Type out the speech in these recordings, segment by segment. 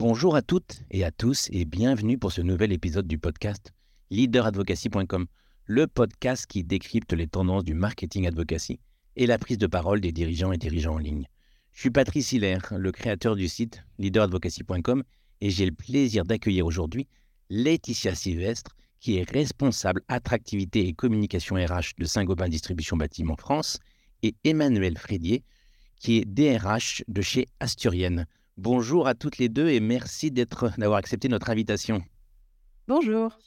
Bonjour à toutes et à tous et bienvenue pour ce nouvel épisode du podcast leaderadvocacy.com, le podcast qui décrypte les tendances du marketing advocacy et la prise de parole des dirigeants et dirigeants en ligne. Je suis Patrice Hilaire, le créateur du site leaderadvocacy.com et j'ai le plaisir d'accueillir aujourd'hui Laetitia Sylvestre, qui est responsable attractivité et communication RH de Saint-Gobain Distribution Bâtiment France, et Emmanuel Frédier, qui est DRH de chez Asturienne. Bonjour à toutes les deux et merci d'avoir accepté notre invitation. Bonjour.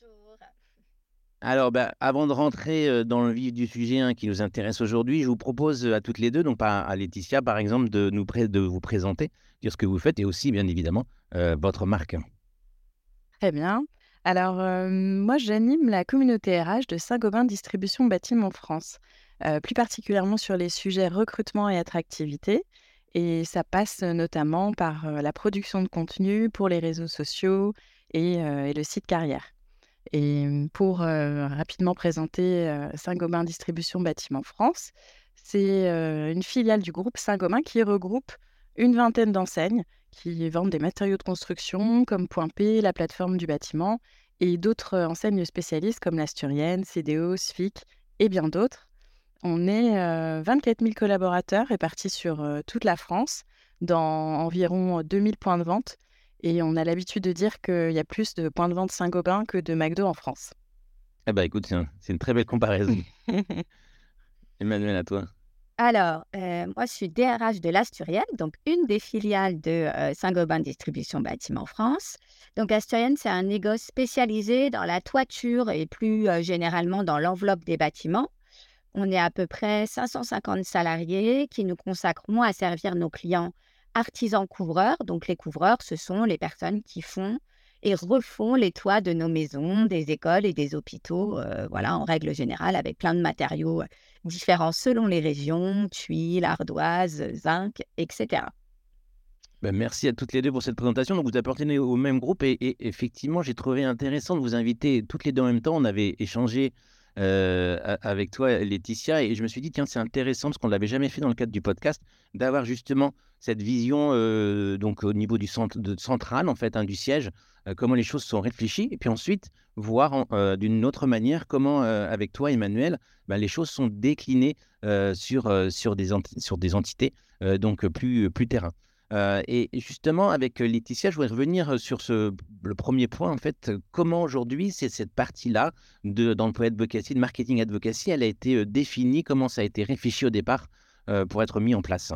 Alors, bah, avant de rentrer euh, dans le vif du sujet hein, qui nous intéresse aujourd'hui, je vous propose à toutes les deux, donc à Laetitia par exemple, de, nous de vous présenter, dire ce que vous faites et aussi, bien évidemment, euh, votre marque. Très bien. Alors, euh, moi, j'anime la communauté RH de Saint-Gobain Distribution Bâtiment France, plus particulièrement sur les sujets recrutement et attractivité. Et ça passe notamment par la production de contenu pour les réseaux sociaux et, le site carrière. Et pour rapidement présenter Saint-Gobain Distribution Bâtiment France, c'est une filiale du groupe Saint-Gobain qui regroupe une vingtaine d'enseignes qui vendent des matériaux de construction comme Point P, la plateforme du bâtiment, et d'autres enseignes spécialistes comme l'Asturienne, CDO, SFIC et bien d'autres. On est 24 000 collaborateurs répartis sur toute la France, dans environ 2000 points de vente. Et on a l'habitude de dire qu'il y a plus de points de vente Saint-Gobain que de McDo en France. Eh bien, écoute, c'est une très belle comparaison. Emmanuel, à toi. Alors, moi, je suis DRH de l'Asturienne, donc une des filiales de Saint-Gobain Distribution Bâtiment France. Donc, Asturienne, c'est un négoce spécialisé dans la toiture et plus généralement dans l'enveloppe des bâtiments. On est à peu près 550 salariés qui nous consacrons à servir nos clients artisans couvreurs. Donc les couvreurs, ce sont les personnes qui font et refont les toits de nos maisons, des écoles et des hôpitaux, euh, voilà, en règle générale, avec plein de matériaux euh, différents selon les régions, tuiles, ardoises, zinc, etc. Ben merci à toutes les deux pour cette présentation. Donc, vous appartenez au même groupe et, et effectivement, j'ai trouvé intéressant de vous inviter toutes les deux en même temps. On avait échangé euh, avec toi, Laetitia. Et je me suis dit, tiens, c'est intéressant parce qu'on ne l'avait jamais fait dans le cadre du podcast, d'avoir justement cette vision euh, donc au niveau du centre central, en fait, hein, du siège, euh, comment les choses sont réfléchies. Et puis ensuite, voir d'une autre manière comment, avec toi, Emmanuel, bah, les choses sont déclinées sur, sur, des sur des entités, donc plus, plus terrain. Et justement, avec Laetitia, je voudrais revenir sur le premier point. En fait, comment aujourd'hui, c'est cette partie-là d'emploi advocacy, de marketing advocacy, elle a été définie, comment ça a été réfléchi au départ pour être mis en place?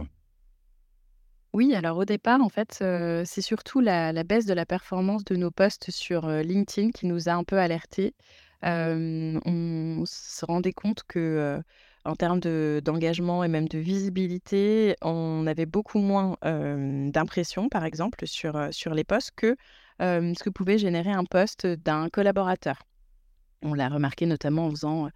Oui, alors au départ, en fait, c'est surtout la, baisse de la performance de nos posts sur LinkedIn qui nous a un peu alertés. on se rendait compte que en termes d'engagement et même de visibilité, on avait beaucoup moins d'impressions, par exemple, sur, les posts que ce que pouvait générer un poste d'un collaborateur. On l'a remarqué notamment en faisant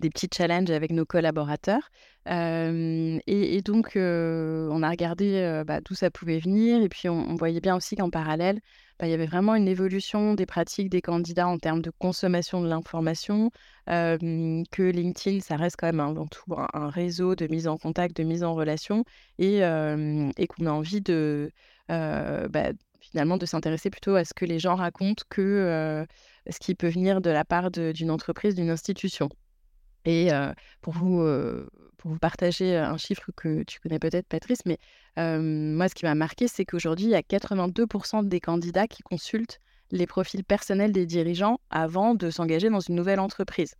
des petits challenges avec nos collaborateurs. et, donc, on a regardé bah, d'où ça pouvait venir. Et puis, on, voyait bien aussi qu'en parallèle, bah, il y avait vraiment une évolution des pratiques des candidats en termes de consommation de l'information, que LinkedIn, ça reste quand même avant tout un, réseau de mise en contact, de mise en relation, et, qu'on a envie de... Bah, finalement de s'intéresser plutôt à ce que les gens racontent que ce qui peut venir de la part d'une entreprise, d'une institution. Et pour, vous, pour vous partager un chiffre que tu connais peut-être, Patrice, mais moi, ce qui m'a marqué, c'est qu'aujourd'hui, il y a 82% des candidats qui consultent les profils personnels des dirigeants avant de s'engager dans une nouvelle entreprise.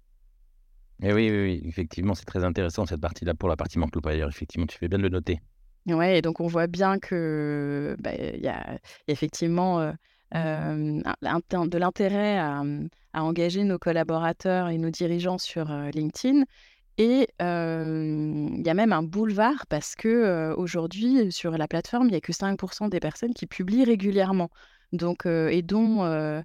Et oui, oui, oui, effectivement, c'est très intéressant cette partie-là pour la partie manque employeur. Effectivement, tu fais bien de le noter. Ouais, et donc on voit bien que bah, il y, a effectivement de l'intérêt mmh, à, engager nos collaborateurs et nos dirigeants sur LinkedIn. Et il y a même un boulevard parce que aujourd'hui sur la plateforme, il n'y a que 5% des personnes qui publient régulièrement. Donc, et dont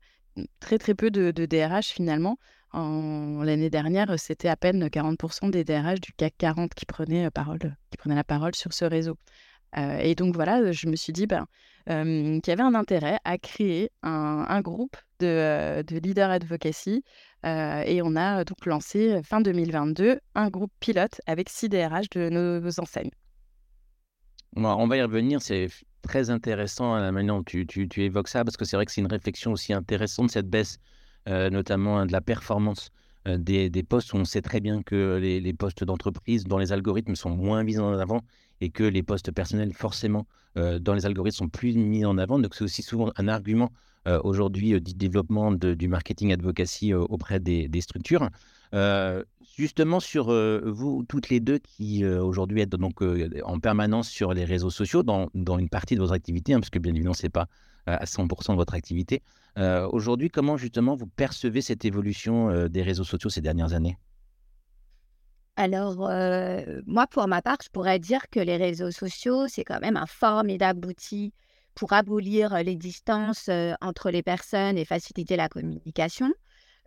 très très peu de, DRH finalement. L'année dernière, c'était à peine 40% des DRH du CAC 40 qui prenaient, parole, qui prenaient la parole sur ce réseau. Et donc voilà, je me suis dit, ben, qui avait un intérêt à créer un, groupe de, de leader advocacy. et on a donc lancé fin 2022 un groupe pilote avec 6 DRH de nos, enseignes. On va y revenir. C'est très intéressant la manière dont tu, évoques ça, parce que c'est vrai que c'est une réflexion aussi intéressante, cette baisse, euh, notamment hein, de la performance euh, des, postes. On sait très bien que les, postes d'entreprise dans les algorithmes sont moins mis en avant et que les postes personnels, forcément, euh, dans les algorithmes sont plus mis en avant. Donc, c'est aussi souvent un argument aujourd'hui du développement du marketing advocacy auprès des, structures. justement, sur vous toutes les deux qui aujourd'hui êtes donc en permanence sur les réseaux sociaux dans, dans une partie de vos activités, hein, parce que bien évidemment, ce n'est pas à 100% de votre activité. aujourd'hui, comment justement vous percevez cette évolution des réseaux sociaux ces dernières années? Alors, moi, pour ma part, je pourrais dire que les réseaux sociaux, c'est quand même un formidable outil pour abolir les distances entre les personnes et faciliter la communication.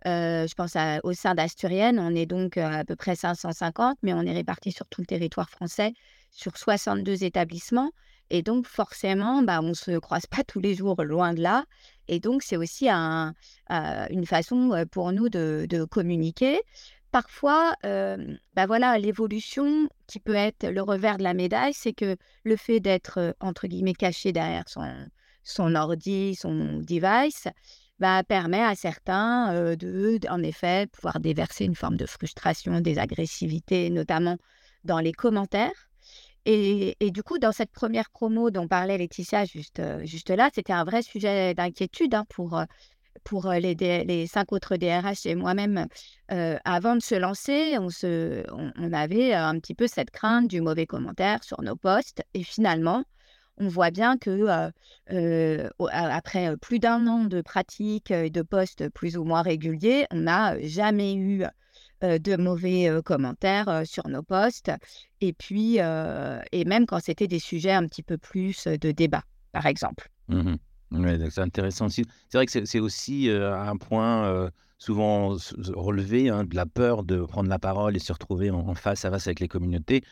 je pense au sein d'Asturienne, on est donc à peu près 550, mais on est répartis sur tout le territoire français, sur 62 établissements. Et donc, forcément, bah, on ne se croise pas tous les jours, loin de là. Et donc, c'est aussi un, une façon pour nous de communiquer parfois, bah voilà, l'évolution qui peut être le revers de la médaille, c'est que le fait d'être, entre guillemets, caché derrière son, son ordi, son device, bah, permet à certains de, en effet, pouvoir déverser une forme de frustration, des agressivités, notamment dans les commentaires. Et, et, du coup, dans cette première promo dont parlait Laetitia juste, juste là, c'était un vrai sujet d'inquiétude hein, pour pour les, cinq autres DRH et moi-même, avant de se lancer, on, avait un petit peu cette crainte du mauvais commentaire sur nos posts. Et finalement, on voit bien que après plus d'un an de pratique et de posts plus ou moins réguliers, on n'a jamais eu de mauvais commentaires sur nos posts. Et puis, et même quand c'était des sujets un petit peu plus de débat, par exemple. Mmh c'est intéressant aussi. C'est vrai que c'est aussi un point souvent relevé hein, de la peur de prendre la parole et se retrouver en, face à face avec les communautés.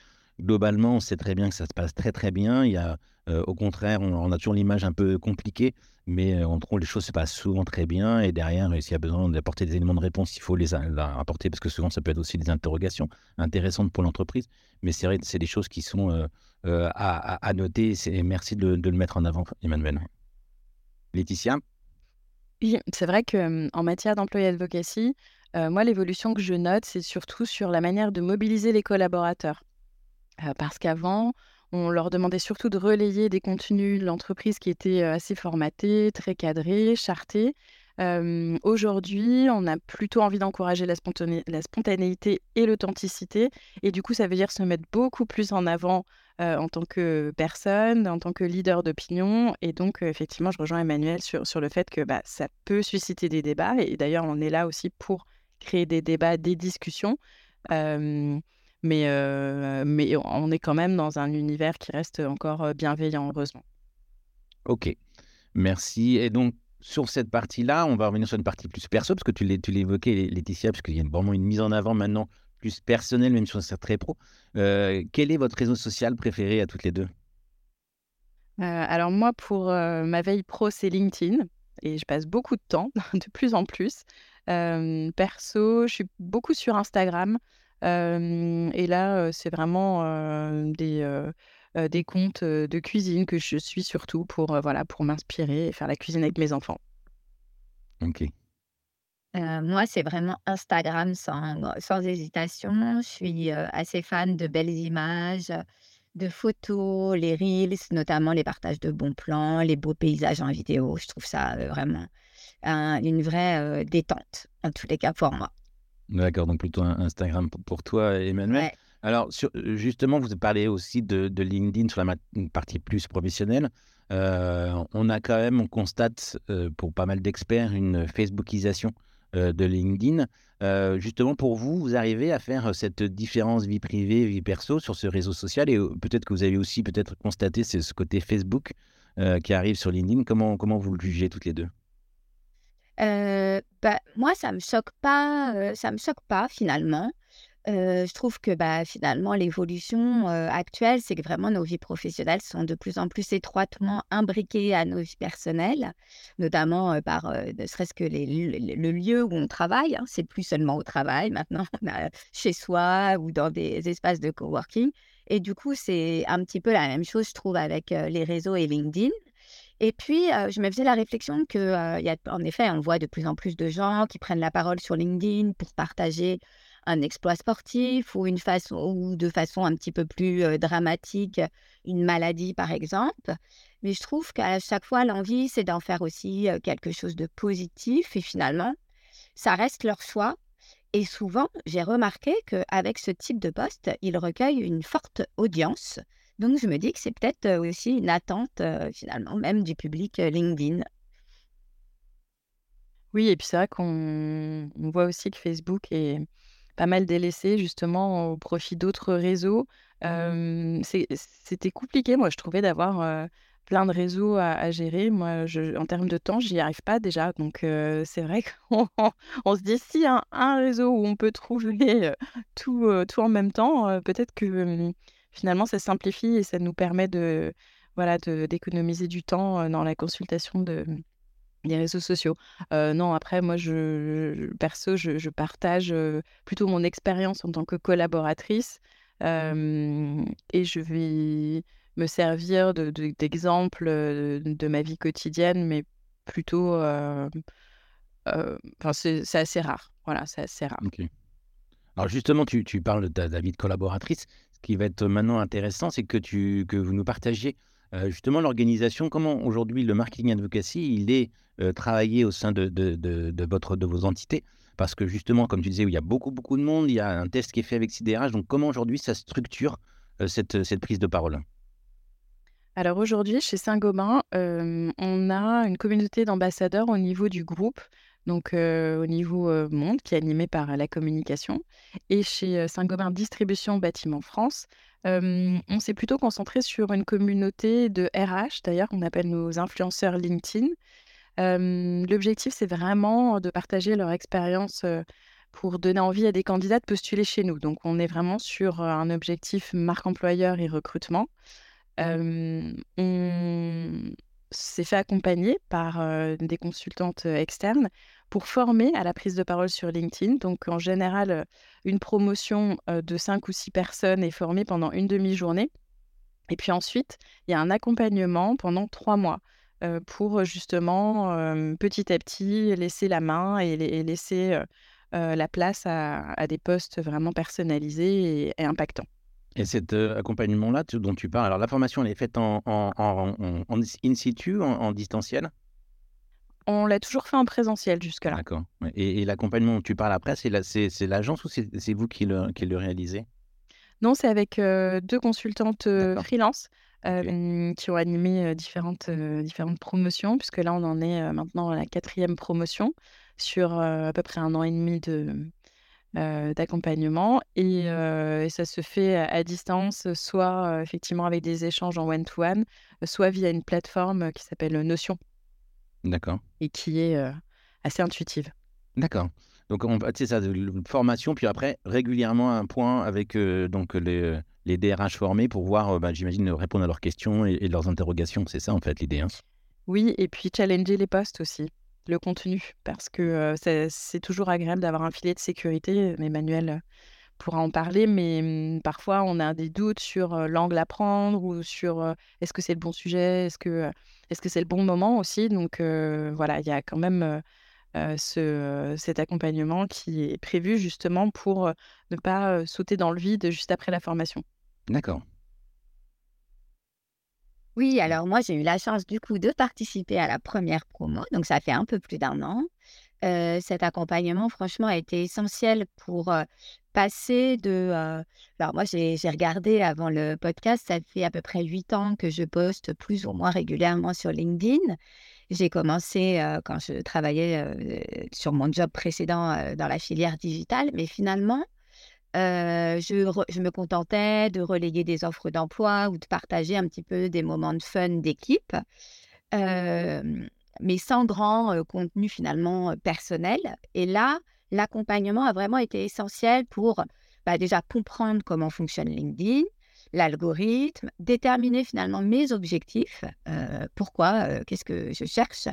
Globalement, on sait très bien que ça se passe très très bien. Il y a, au contraire, on, a toujours l'image un peu compliquée, mais on trouve les choses se passent souvent très bien. Et derrière, s'il y a besoin d'apporter des éléments de réponse, il faut les apporter parce que souvent ça peut être aussi des interrogations intéressantes pour l'entreprise. Mais c'est vrai, c'est des choses qui sont à, noter. Merci de le mettre en avant, Emmanuel. Oui, c'est vrai que en matière d'employé advocacy, moi, l'évolution que je note, c'est surtout sur la manière de mobiliser les collaborateurs. parce qu'avant, on leur demandait surtout de relayer des contenus de l'entreprise qui étaient assez formatés, très cadrés, chartés. Aujourd'hui, on a plutôt envie d'encourager la, spontanéité et l'authenticité. Et du coup, ça veut dire se mettre beaucoup plus en avant en tant que personne, en tant que leader d'opinion. Et donc, effectivement, je rejoins Emmanuel sur, sur le fait que bah, ça peut susciter des débats. Et d'ailleurs, on est là aussi pour créer des débats, des discussions. mais, mais on est quand même dans un univers qui reste encore bienveillant, heureusement. Ok, merci. Et donc, sur cette partie-là, on va revenir sur une partie plus perso, parce que tu l'évoquais, Laetitia, parce qu'il y a vraiment une mise en avant maintenant plus personnelle, même si c'est très pro. Euh, quel est votre réseau social préféré à toutes les deux? Euh, Alors moi, pour euh, ma veille pro, c'est LinkedIn. Et je passe beaucoup de temps, de plus en plus. perso, je suis beaucoup sur Instagram. et là, c'est vraiment des, des comptes de cuisine que je suis surtout pour, voilà, pour m'inspirer et faire la cuisine avec mes enfants. Ok. moi, c'est vraiment Instagram sans, sans hésitation. Je suis assez fan de belles images, de photos, les reels, notamment les partages de bons plans, les beaux paysages en vidéo. Je trouve ça vraiment une vraie détente, en tous les cas pour moi. D'accord, donc plutôt Instagram pour toi, Emmanuel. Alors, justement, vous parlez aussi de, LinkedIn sur la partie plus professionnelle. on a quand même, on constate pour pas mal d'experts une Facebookisation de LinkedIn. justement, pour vous, vous arrivez à faire cette différence vie privée, vie perso sur ce réseau social et peut-être que vous avez aussi peut-être constaté ce côté Facebook qui arrive sur LinkedIn. Comment, comment vous le jugez toutes les deux? Bah, moi, ça me choque pas, ça me choque pas finalement je trouve que bah, finalement, l'évolution actuelle, c'est que vraiment nos vies professionnelles sont de plus en plus étroitement imbriquées à nos vies personnelles, notamment par ne serait-ce que le lieu où on travaille. Hein, c'est plus seulement au travail maintenant, chez soi ou dans des espaces de coworking. Et du coup, c'est un petit peu la même chose, je trouve, avec les réseaux et LinkedIn. Et puis, je me faisais la réflexion que, a, effet, on voit de plus en plus de gens qui prennent la parole sur LinkedIn pour partager un exploit sportif ou une façon ou de façon un petit peu plus dramatique une maladie par exemple. Mais je trouve qu'à chaque fois l'envie c'est d'en faire aussi quelque chose de positif et finalement ça reste leur choix. Et souvent j'ai remarqué qu'avec ce type de poste ils recueillent une forte audience. Donc je me dis que c'est peut-être aussi une attente finalement même du public LinkedIn. Oui, et puis c'est vrai qu'on voit aussi que Facebook est pas mal délaissé justement au profit d'autres réseaux. Mmh c'était compliqué, moi, je trouvais d'avoir plein de réseaux à, gérer. Moi, je, en termes de temps, j'y arrive pas déjà. Donc, c'est vrai qu'on on se dit si un, un réseau où on peut trouver tout, tout en même temps, peut-être que mmh, finalement, ça simplifie et ça nous permet de voilà de d'économiser du temps dans la consultation de les réseaux sociaux. non, après, moi, je, perso, je, partage plutôt mon expérience en tant que collaboratrice et je vais me servir d'exemples de, de, ma vie quotidienne, mais plutôt. Enfin, c'est assez rare. Voilà, c'est assez rare. Alors, justement, tu, tu parles de ta, vie de collaboratrice. Ce qui va être maintenant intéressant, c'est que, tu, que vous nous partagiez justement l'organisation. Comment aujourd'hui le marketing advocacy, il est euh, travailler au sein de, vos entités? Parce que justement, comme tu disais, il y a beaucoup, beaucoup de monde, il y a un test qui est fait avec CDRH. Donc, comment aujourd'hui ça structure euh, cette, cette prise de parole? Alors aujourd'hui, chez Saint-Gobain, euh, on a une communauté d'ambassadeurs au niveau du groupe, donc au niveau monde, qui est animé par la communication. Et chez Saint-Gobain Distribution Bâtiment France, on s'est plutôt concentré sur une communauté de RH, d'ailleurs, on appelle nos influenceurs LinkedIn, l'objectif, c'est vraiment de partager leur expérience pour donner envie à des candidats de postuler chez nous. Donc, on est vraiment sur un objectif marque employeur et recrutement. on s'est fait accompagner par des consultantes externes pour former à la prise de parole sur LinkedIn. Donc, en général, une promotion de cinq ou six personnes est formée pendant une demi-journée. Et puis ensuite, il y a un accompagnement pendant trois mois pour justement petit à petit laisser la main et, laisser la place à, des postes vraiment personnalisés et, impactants. Et cet accompagnement-là dont tu parles, alors la formation elle est faite en, in situ, en, distanciel? On l'a toujours fait en présentiel jusque-là. D'accord. Et, l'accompagnement dont tu parles après, c'est l'agence ou c'est vous qui le, qui le réalisez? Non, c'est avec deux consultantes freelance qui ont animé différentes, différentes promotions, puisque là, on en est maintenant à la quatrième promotion sur à peu près un an et demi de, d'accompagnement. Et, ça se fait à, distance, soit effectivement avec des échanges en one-to-one, soit via une plateforme qui s'appelle Notion. D'accord. Et qui est assez intuitive. D'accord. Donc, c'est ça, formation, puis après, régulièrement un point avec donc les les DRH formés pour voir, euh, bah, j'imagine, répondre à leurs questions et, leurs interrogations. C'est ça, en fait, l'idée. Hein. Oui, et puis challenger les postes aussi, le contenu, parce que c'est toujours agréable d'avoir un filet de sécurité. Emmanuel pourra en parler, mais mmh, parfois on a des doutes sur l'angle à prendre ou sur est-ce que c'est le bon sujet, est-ce que est-ce que c'est le bon moment aussi. Donc voilà, il y a quand même ce, cet accompagnement qui est prévu justement pour ne pas sauter dans le vide juste après la formation. D'accord. Oui, alors moi, j'ai eu la chance du coup de participer à la première promo, donc ça fait un peu plus d'un an. cet accompagnement, franchement, a été essentiel pour passer de... alors moi, j'ai regardé avant le podcast, ça fait à peu près huit ans que je poste plus ou moins régulièrement sur LinkedIn. J'ai commencé quand je travaillais sur mon job précédent dans la filière digitale, mais finalement, je, me contentais de relayer des offres d'emploi ou de partager un petit peu des moments de fun d'équipe, mais sans grand contenu finalement personnel. Et là, l'accompagnement a vraiment été essentiel pour bah, déjà comprendre comment fonctionne LinkedIn, l'algorithme, déterminer finalement mes objectifs, pourquoi, qu'est-ce que je cherche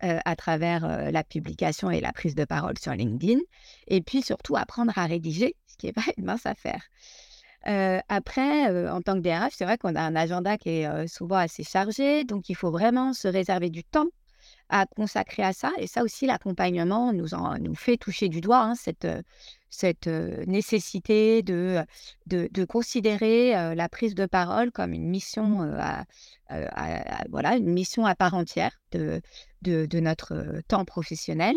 à travers la publication et la prise de parole sur LinkedIn, et puis surtout apprendre à rédiger qui n'est pas une mince affaire. après, en tant que DRH, c'est vrai qu'on a un agenda qui est souvent assez chargé, donc il faut vraiment se réserver du temps à consacrer à ça. Et ça aussi, l'accompagnement nous, nous fait toucher du doigt hein, cette, cette nécessité de, de, considérer la prise de parole comme une mission, mmh. à, voilà, une mission à part entière de, de, notre temps professionnel.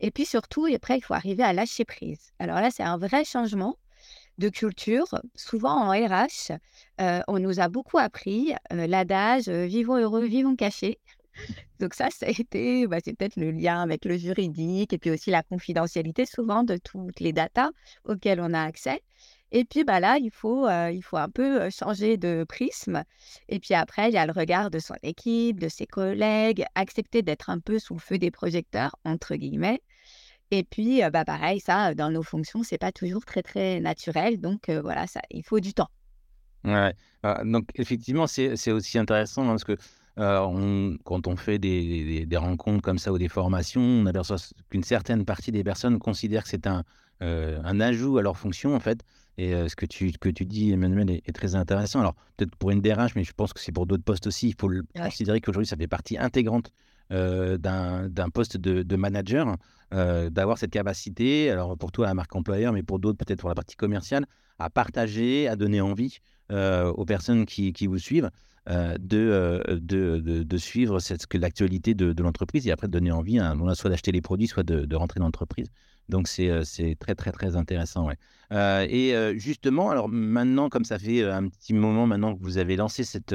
Et puis surtout, après, il faut arriver à lâcher prise. Alors là, c'est un vrai changement de culture. Souvent en RH, on nous a beaucoup appris l'adage vivons heureux, vivons cachés. Donc ça, ça a été, bah, c'est peut-être le lien avec le juridique et puis aussi la confidentialité souvent de toutes les datas auxquelles on a accès. Et puis bah là, il faut, il faut un peu changer de prisme. Et puis après, il y a le regard de son équipe, de ses collègues, accepter d'être un peu sous le feu des projecteurs, entre guillemets. Et puis, bah pareil, ça, dans nos fonctions, c'est pas toujours très, très naturel. Donc voilà, ça, il faut du temps. Ouais. Ah, donc effectivement, c'est aussi intéressant parce que on, quand on fait des, des, rencontres comme ça ou des formations, on aperçoit qu'une certaine partie des personnes considèrent que c'est un, un ajout à leur fonction, en fait. Et ce que tu, que tu dis, Emmanuel, est, très intéressant. Alors, peut-être pour une DRH, mais je pense que c'est pour d'autres postes aussi. Il faut considérer qu'aujourd'hui, ça fait partie intégrante d'un poste de, manager, d'avoir cette capacité, alors pour toi, la marque employeur, mais pour d'autres, peut-être pour la partie commerciale, à partager, à donner envie aux personnes qui, qui vous suivent. Euh, de, de, de, suivre l'actualité de, l'entreprise et après de donner envie, hein, soit d'acheter les produits, soit de, rentrer dans l'entreprise. Donc c'est, très très très intéressant. Ouais. Euh, et justement, alors maintenant, comme ça fait un petit moment maintenant que vous avez lancé cette,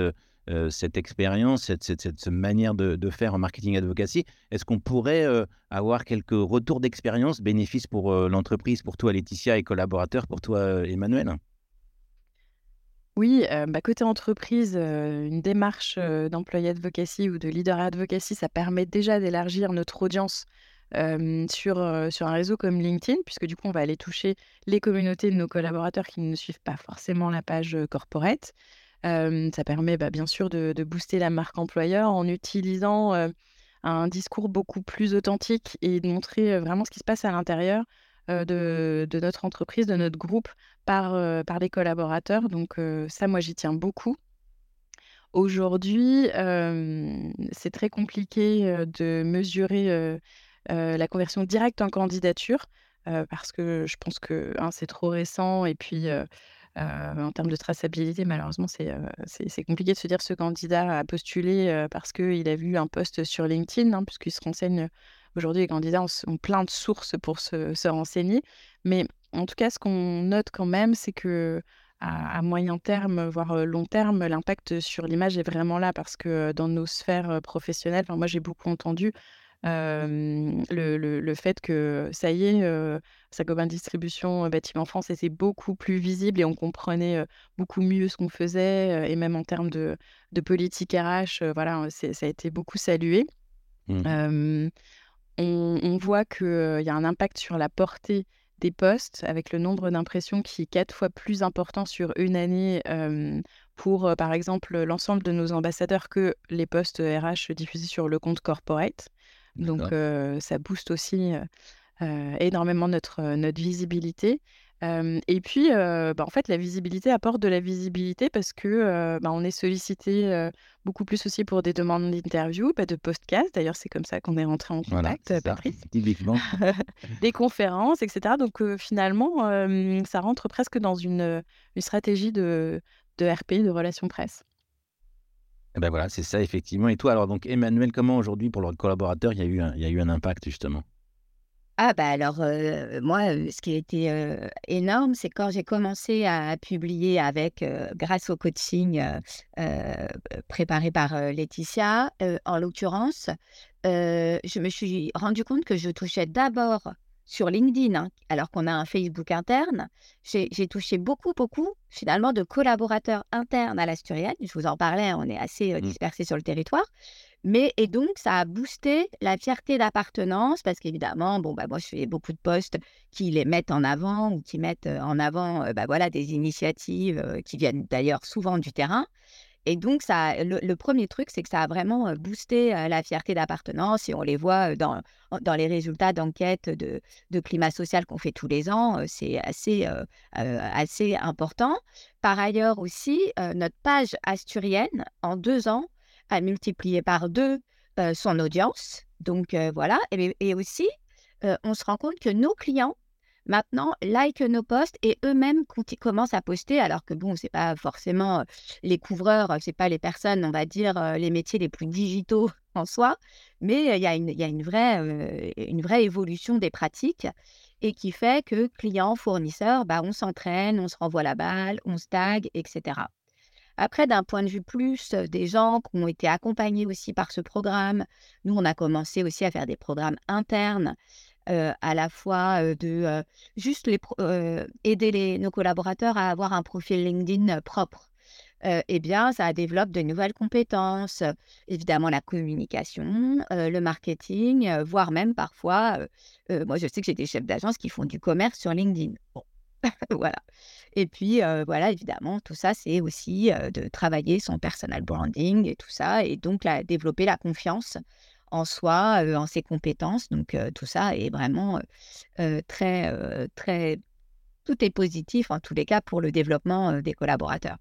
cette expérience, cette, cette, cette, manière de, faire en marketing advocacy, est-ce qu'on pourrait avoir quelques retours d'expérience, bénéfices pour l'entreprise, pour toi Laetitia et collaborateurs, pour toi Emmanuel? Oui, bah, côté entreprise, une démarche, d'employé advocacy ou de leader advocacy, ça permet déjà d'élargir notre audience, sur, sur un réseau comme LinkedIn, puisque du coup, on va aller toucher les communautés de nos collaborateurs qui ne suivent pas forcément la page, corporate. Ça permet, bah, bien sûr de booster la marque employeur en utilisant, un discours beaucoup plus authentique et de montrer, vraiment ce qui se passe à l'intérieur, de de notre entreprise, de notre groupe par, par les collaborateurs. Donc ça, moi, j'y tiens beaucoup. Aujourd'hui, c'est très compliqué de mesurer la conversion directe en candidature parce que je pense que c'est trop récent et puis en termes de traçabilité, malheureusement, c'est compliqué de se dire ce candidat a postulé parce qu'il a vu un post sur LinkedIn, hein, puisqu'il se renseigne. Aujourd'hui, les candidats ont, plein de sources pour se, se renseigner. Mais en tout cas, ce qu'on note quand même, c'est que à, moyen terme, voire long terme, l'impact sur l'image est vraiment là parce que dans nos sphères professionnelles, moi j'ai beaucoup entendu le, fait que ça y est, Saint-Gobain Distribution Bâtiment France était beaucoup plus visible et on comprenait beaucoup mieux ce qu'on faisait et même en termes de, politique RH, voilà, ça a été beaucoup salué. Mmh. on, on, voit qu'il y a un impact sur la portée des postes avec le nombre d'impressions qui est quatre fois plus important sur une année pour, par exemple, l'ensemble de nos ambassadeurs que les postes RH diffusés sur le compte corporate. Donc, ça booste aussi énormément notre, notre visibilité et puis, bah, en fait, la visibilité apporte de la visibilité parce que, bah, on est sollicité, beaucoup plus aussi pour des demandes d'interview, bah, de podcast. D'ailleurs, c'est comme ça qu'on est rentré en contact, Patrice. typiquement. Des conférences etc. Donc, finalement, ça rentre presque dans une, une stratégie de de RP, de relations presse. Et ben voilà, c'est ça effectivement et toi alors donc Emmanuel, comment aujourd'hui pour leurs collaborateurs, il y a eu il y a eu un impact justement? Ah bah alors, moi, ce qui a été, énorme, c'est quand j'ai commencé à publier avec, grâce au coaching, préparé par, Laetitia, en l'occurrence, je me suis rendu compte que je touchais d'abord sur LinkedIn, hein, alors qu'on a un Facebook interne. J'ai touché beaucoup, beaucoup, finalement, de collaborateurs internes à l'Asturienne. Je vous en parlais, on est assez, mmh. dispersés sur le territoire. Mais et donc, ça a boosté la fierté d'appartenance parce qu'évidemment, bon, bah, moi, je fais beaucoup de posts qui les mettent en avant ou qui mettent en avant bah, voilà, des initiatives qui viennent d'ailleurs souvent du terrain. Et donc, ça, le, premier truc, c'est que ça a vraiment boosté la fierté d'appartenance. Et on les voit dans, dans les résultats d'enquête de, de, climat social qu'on fait tous les ans. C'est assez, assez important. Par ailleurs aussi, notre page asturienne, en deux ans, a multiplié par deux son audience. Donc voilà. Et, et aussi, on se rend compte que nos clients maintenant like nos posts et eux-mêmes commencent à poster, alors que bon, c'est pas forcément les couvreurs, c'est pas les personnes, on va dire, les métiers les plus digitaux en soi, mais il y a, une, vraie évolution des pratiques et qui fait que clients, fournisseurs, bah, on s'entraîne, on se renvoie la balle, on se tag, etc. Après, d'un point de vue plus des gens qui ont été accompagnés aussi par ce programme, nous, on a commencé aussi à faire des programmes internes à la fois de juste les aider nos collaborateurs à avoir un profil LinkedIn propre. eh bien, ça développe de nouvelles compétences, évidemment la communication, le marketing, voire même parfois, moi je sais que j'ai des chefs d'agence qui font du commerce sur LinkedIn. Bon, voilà. Et puis, voilà, évidemment, tout ça, c'est aussi de travailler son personal branding et tout ça, et donc développer la confiance en soi, en ses compétences. Donc tout ça est vraiment très, très... Tout est positif en tous les cas pour le développement des collaborateurs.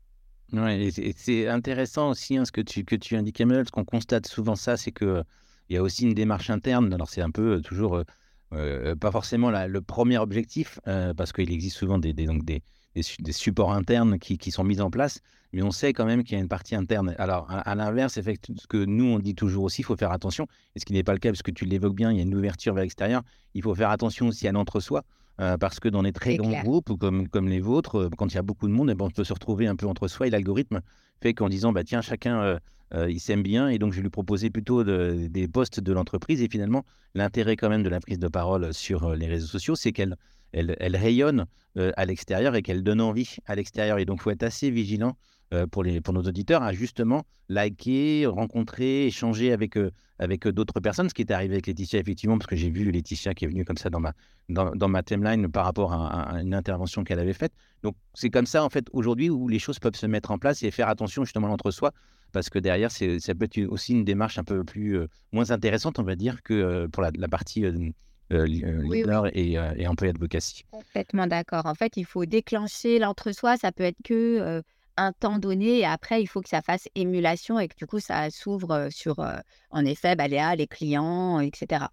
Oui, c'est intéressant aussi hein, ce que tu, que tu indiques, Emmanuel, ce qu'on constate souvent ça, c'est qu'il il y a aussi une démarche interne. Alors c'est un peu toujours pas forcément le premier objectif, parce qu'il existe souvent des, donc des, des, supports internes qui, qui, sont mis en place, mais on sait quand même qu'il y a une partie interne. Alors, à, l'inverse, ce que nous, on dit toujours aussi, il faut faire attention, et ce qui n'est pas le cas, parce que tu l'évoques bien, il y a une ouverture vers l'extérieur, il faut faire attention aussi à l'entre-soi, euh, parce que dans les très grands groupes, comme, comme les vôtres, euh, quand il y a beaucoup de monde, eh ben, on peut se retrouver un peu entre soi, et l'algorithme fait qu'en disant, bah, tiens, chacun... Euh, il s'aime bien et donc je lui proposais plutôt des postes de l'entreprise et finalement l'intérêt quand même de la prise de parole sur les réseaux sociaux c'est qu'elle elle, rayonne euh, à l'extérieur et qu'elle donne envie à l'extérieur. Et donc, il faut être assez vigilant euh, pour, les, pour nos auditeurs à justement liker, rencontrer, échanger avec, euh, avec d'autres personnes, ce qui est arrivé avec Laetitia, effectivement, parce que j'ai vu Laetitia qui est venue comme ça dans ma, dans, ma timeline par rapport à, une intervention qu'elle avait faite. Donc, c'est comme ça, en fait, aujourd'hui, où les choses peuvent se mettre en place et faire attention justement entre soi, parce que derrière, ça peut être aussi une démarche un peu plus, moins intéressante, on va dire, que pour la, partie euh, leader Et, euh, et, employé advocacy. Complètement d'accord. En fait, il faut déclencher l'entre-soi. Ça peut être que un temps donné et après, il faut que ça fasse émulation et que du coup, ça s'ouvre sur, en effet, bah, les clients, etc.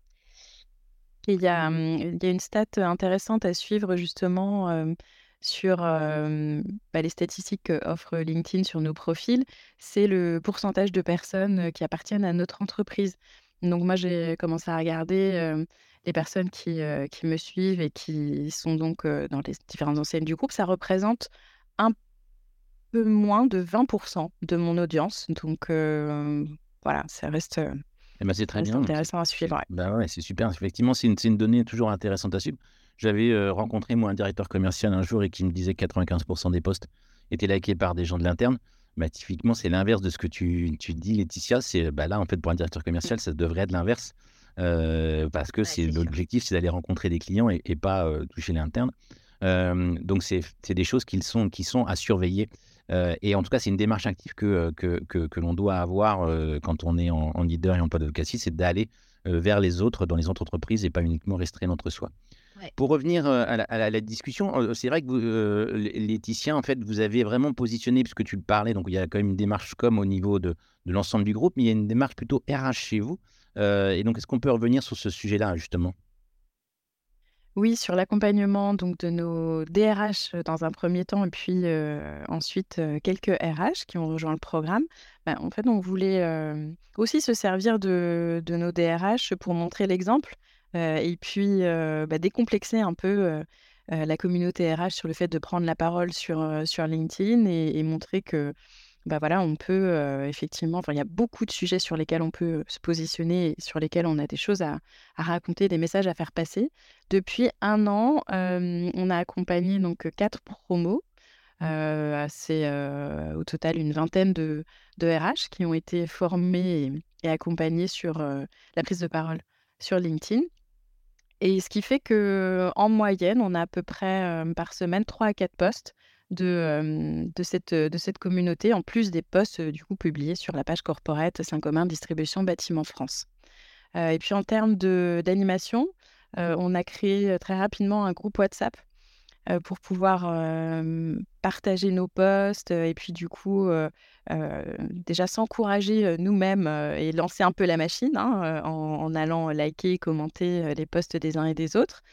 Il y, a, mmh, il y a une stat intéressante à suivre justement sur bah, les statistiques qu'offre LinkedIn sur nos profils. C'est le pourcentage de personnes qui appartiennent à notre entreprise. Donc moi, j'ai commencé à regarder les personnes qui, qui me suivent et qui sont donc dans les différentes enseignes du groupe, ça représente un peu moins de 20% de mon audience. Donc voilà, ça reste, eh ben, c'est très bien. intéressant à suivre. Bah ouais, c'est super. Effectivement, c'est une, une, donnée toujours intéressante à suivre. J'avais rencontré moi un directeur commercial un jour et qui me disait que 95% des postes étaient likés par des gens de l'interne. Bah, typiquement, c'est l'inverse de ce que tu, tu dis, Laetitia. C'est bah, là, en fait, pour un directeur commercial, ça devrait être l'inverse. Euh, parce que c'est l'objectif, c'est d'aller rencontrer des clients et, pas euh, toucher l'interne. Euh, donc, c'est des choses qui sont, qui sont à surveiller. et en tout cas, c'est une démarche active que, que, que, l'on doit avoir quand on est en, leader et en pas d'advocacy, c'est d'aller vers les autres dans les autres entreprises et pas uniquement restreindre entre soi. Pour revenir à la, discussion, c'est vrai que vous, Laetitia, en fait, vous avez vraiment positionné, puisque tu le parlais, donc il y a quand même une démarche comme au niveau de, de l'ensemble du groupe, mais il y a une démarche plutôt RH chez vous. Euh, et donc, est-ce qu'on peut revenir sur ce sujet-là, justement? Oui, sur l'accompagnement donc de nos DRH dans un premier temps, et puis euh, ensuite euh, quelques RH qui ont rejoint le programme. Ben, en fait, on voulait aussi se servir de, de, nos DRH pour montrer l'exemple et puis bah, décomplexer un peu la communauté RH sur le fait de prendre la parole sur, LinkedIn et montrer que bah, voilà, on peut, effectivement il y a beaucoup de sujets sur lesquels on peut, se positionner sur lesquels on a des choses à raconter, des messages à faire passer. Depuis un an, on a accompagné donc, quatre promos, c'est, au total une vingtaine de RH qui ont été formés et accompagnés sur, la prise de parole sur LinkedIn et ce qui fait que en moyenne, on a à peu près, par semaine 3 à 4 posts de, cette, communauté, en plus des posts du coup publiés sur la page corporate Saint-Gobain Distribution Bâtiment France. et puis en termes d'animation, on a créé très rapidement un groupe WhatsApp pour pouvoir partager nos posts et puis du coup déjà s'encourager nous-mêmes et lancer un peu la machine hein, en, allant liker, commenter les posts des uns et des autres.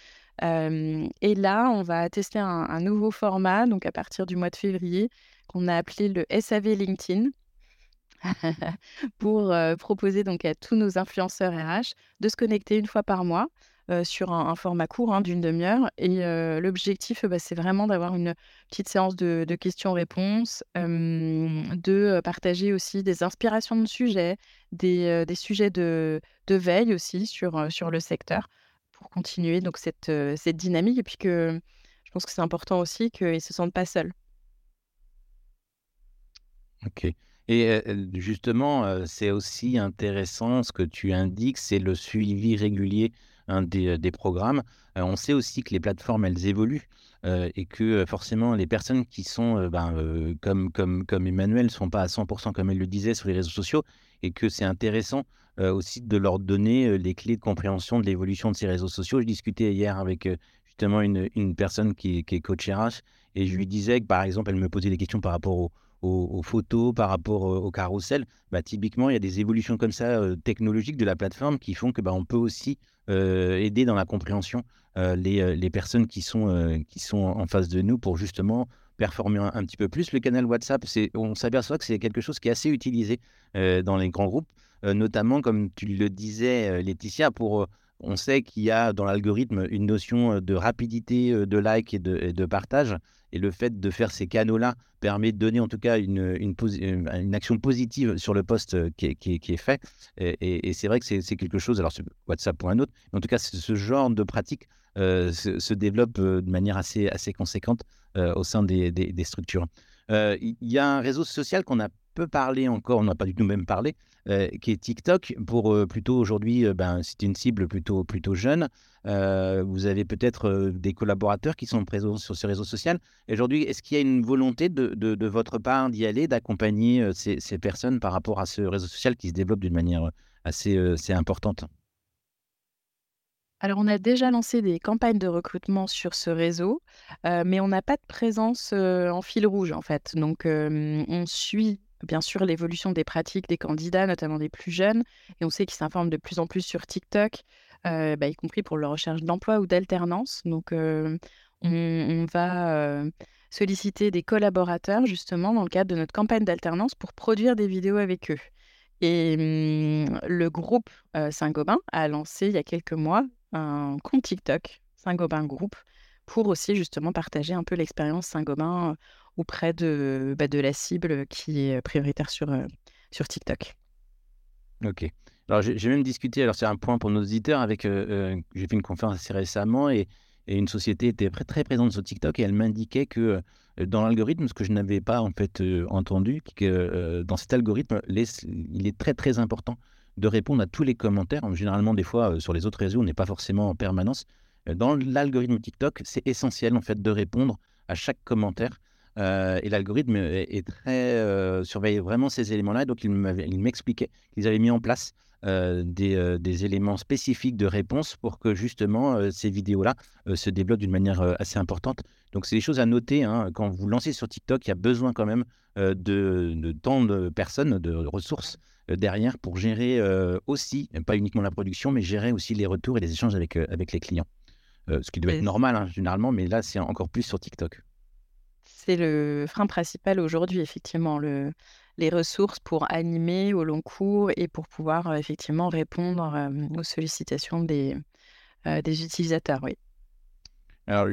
et là, on va tester un, nouveau format, donc à partir du mois de février, qu'on a appelé le SAV LinkedIn. pour proposer donc à tous nos influenceurs RH de se connecter une fois par mois sur un, format court hein, d'une demi-heure. Et l'objectif, bah, c'est vraiment d'avoir une petite séance de, questions-réponses, de partager aussi des inspirations de sujets, des, sujets de, veille aussi sur, sur le secteur pour continuer donc cette, cette dynamique. Et puis que je pense que c'est important aussi qu'ils ne se sentent pas seuls. Ok. Et justement, c'est aussi intéressant ce que tu indiques, c'est le suivi régulier un des, programmes. on sait aussi que les plateformes, elles évoluent et que forcément, les personnes qui sont, ben, comme, comme, comme Emmanuel, ne sont pas à 100% comme elle le disait sur les réseaux sociaux et que c'est intéressant aussi de leur donner les clés de compréhension de l'évolution de ces réseaux sociaux. Je discutais hier avec justement une, une personne qui, qui est coach RH et je lui disais que par exemple, elle me posait des questions par rapport au, aux, photos, par rapport au carrousel, bah, typiquement, il y a des évolutions comme ça technologiques de la plateforme qui font que bah, on peut aussi aider dans la compréhension les, les, personnes qui sont, qui sont en face de nous pour justement performer un, petit peu plus. Le canal WhatsApp, on s'aperçoit que c'est quelque chose qui est assez utilisé dans les grands groupes, notamment, comme tu le disais, Laetitia, pour on sait qu'il y a dans l'algorithme une notion de rapidité de like et de, partage. Et le fait de faire ces canaux-là permet de donner en tout cas une, une, action positive sur le poste qui est, fait. Et, c'est vrai que c'est quelque chose, alors WhatsApp pour un autre, mais en tout cas, ce genre de pratique se, développe de manière assez, assez conséquente au sein des, des structures. Il y a un réseau social qu'on a peu parlé encore, on n'a pas du tout même parlé, euh, qui est TikTok. Pour euh, plutôt aujourd'hui, euh, ben, c'est une cible plutôt, plutôt jeune. vous avez peut-être des collaborateurs qui sont présents sur ce réseau social. Aujourd'hui, est-ce qu'il y a une volonté de, de, votre part d'y aller, d'accompagner ces, personnes par rapport à ce réseau social qui se développe d'une manière assez, assez importante? Alors, on a déjà lancé des campagnes de recrutement sur ce réseau, mais on n'a pas de présence en fil rouge, en fait. Donc, on suit bien sûr l'évolution des pratiques des candidats, notamment des plus jeunes. Et on sait qu'ils s'informent de plus en plus sur TikTok, bah, y compris pour leur recherche d'emploi ou d'alternance. Donc, on, va solliciter des collaborateurs, justement, dans le cadre de notre campagne d'alternance pour produire des vidéos avec eux. Et mmh, le groupe Saint-Gobain a lancé il y a quelques mois un compte TikTok, Saint-Gobain Group, pour aussi justement partager un peu l'expérience Saint-Gobain auprès de, bah, de la cible qui est prioritaire sur, euh, sur TikTok. Ok. Alors, j'ai même discuté, alors c'est un point pour nos auditeurs, avec, euh, euh, j'ai fait une conférence assez récemment et, et, une société était très, très présente sur TikTok et elle m'indiquait que dans l'algorithme, ce que je n'avais pas en fait entendu, que dans cet algorithme, il est très très important de répondre à tous les commentaires. Généralement, des fois, sur les autres réseaux, on n'est pas forcément en permanence. Dans l'algorithme TikTok, c'est essentiel en fait de répondre à chaque commentaire euh, et l'algorithme est, très euh, surveille vraiment ces éléments-là. Donc, il m'expliquait qu'ils avaient mis en place euh, des, éléments spécifiques de réponse pour que justement ces vidéos-là se développent d'une manière assez importante. Donc, c'est des choses à noter. Hein. Quand vous lancez sur TikTok, il y a besoin quand même de, de tant de personnes, de ressources derrière pour gérer aussi, pas uniquement la production, mais gérer aussi les retours et les échanges avec les clients. Ce qui doit être normal hein, généralement, mais là, c'est encore plus sur TikTok c'est le frein principal aujourd'hui, effectivement, le, les ressources pour animer au long cours et pour pouvoir effectivement répondre aux sollicitations des, des utilisateurs. Oui. Alors,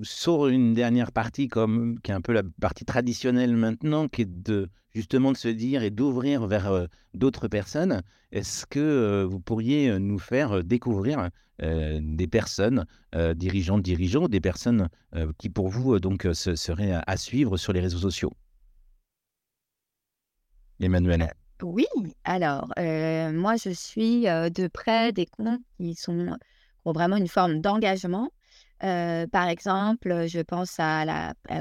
sur une dernière partie, qui est un peu la partie traditionnelle maintenant, qui est justement de se dire et d'ouvrir vers d'autres personnes, est-ce que vous pourriez nous faire découvrir des personnes, dirigeants, dirigeants, des personnes qui pour vous donc seraient à, suivre sur les réseaux sociaux? Emmanuel. Oui, alors moi je suis de près des comptes qui sont ont vraiment une forme d'engagement par exemple, je pense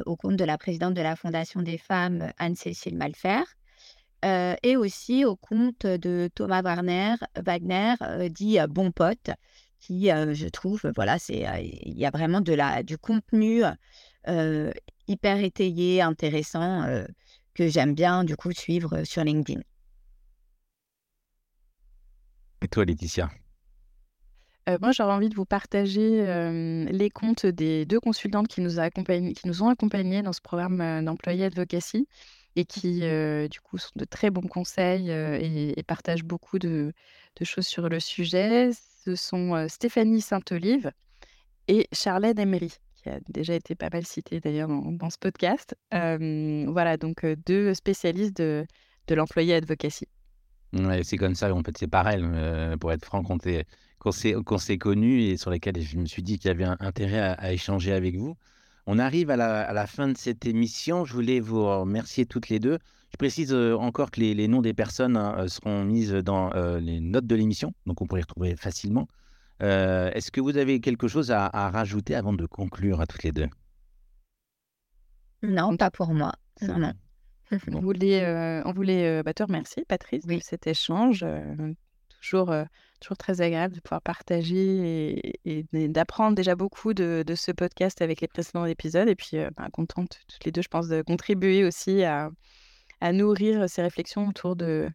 au compte de la présidente de la Fondation des femmes, Anne-Cécile Malfer, et aussi au compte de Thomas Wagner, dit Bon Pote, qui, je trouve, voilà, il y a vraiment du contenu hyper étayé, intéressant, que j'aime bien du coup suivre sur LinkedIn. Et toi, Laetitia? Moi, j'aurais envie de vous partager les comptes des deux consultantes qui nous, qui nous ont accompagnés dans ce programme d'employé advocacy et qui, du coup, sont de très bons conseils et, partagent beaucoup de, choses sur le sujet. Ce sont Stéphanie Sainte-Olive et Charlène Emery, qui a déjà été pas mal citée d'ailleurs dans, ce podcast. voilà, donc deux spécialistes de, de l'employé advocacy. Ouais, c'est comme ça, en fait, c'est pareil. pour être franc, quand, qu'on s'est connus et sur lesquels je me suis dit qu'il y avait un intérêt à, échanger avec vous. On arrive à la, fin de cette émission. Je voulais vous remercier toutes les deux. Je précise euh, encore que les, noms des personnes hein, euh, seront mises dans euh, les notes de l'émission, donc on pourrait les retrouver facilement. Est-ce que vous avez quelque chose à, rajouter avant de conclure à toutes les deux? Non, pas pour moi. Non, On voulait, on voulait bah, te remercier, Patrice, de cet échange. Toujours toujours très agréable de pouvoir partager et, d'apprendre déjà beaucoup de, ce podcast avec les précédents épisodes. Et puis, euh, bah, contente toutes les deux, je pense, de contribuer aussi à, nourrir ces réflexions autour de,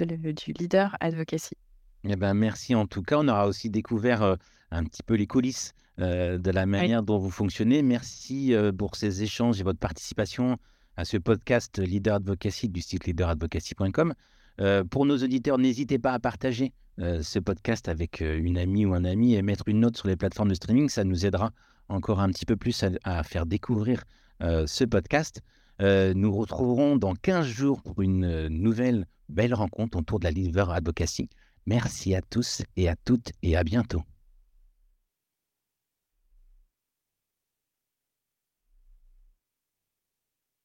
du leader advocacy. Eh ben, merci en tout cas. On aura aussi découvert euh, un petit peu les coulisses de la manière dont vous fonctionnez. Merci pour ces échanges et votre participation à ce podcast Leader Advocacy du site leaderadvocacy.com. pour nos auditeurs, n'hésitez pas à partager euh, ce podcast avec euh, une amie ou un ami et mettre une note sur les plateformes de streaming, ça nous aidera encore un petit peu plus à, faire découvrir euh, ce podcast. nous retrouverons dans 15 jours pour une nouvelle belle rencontre autour de la Liver Advocacy. Merci à tous et à toutes et à bientôt.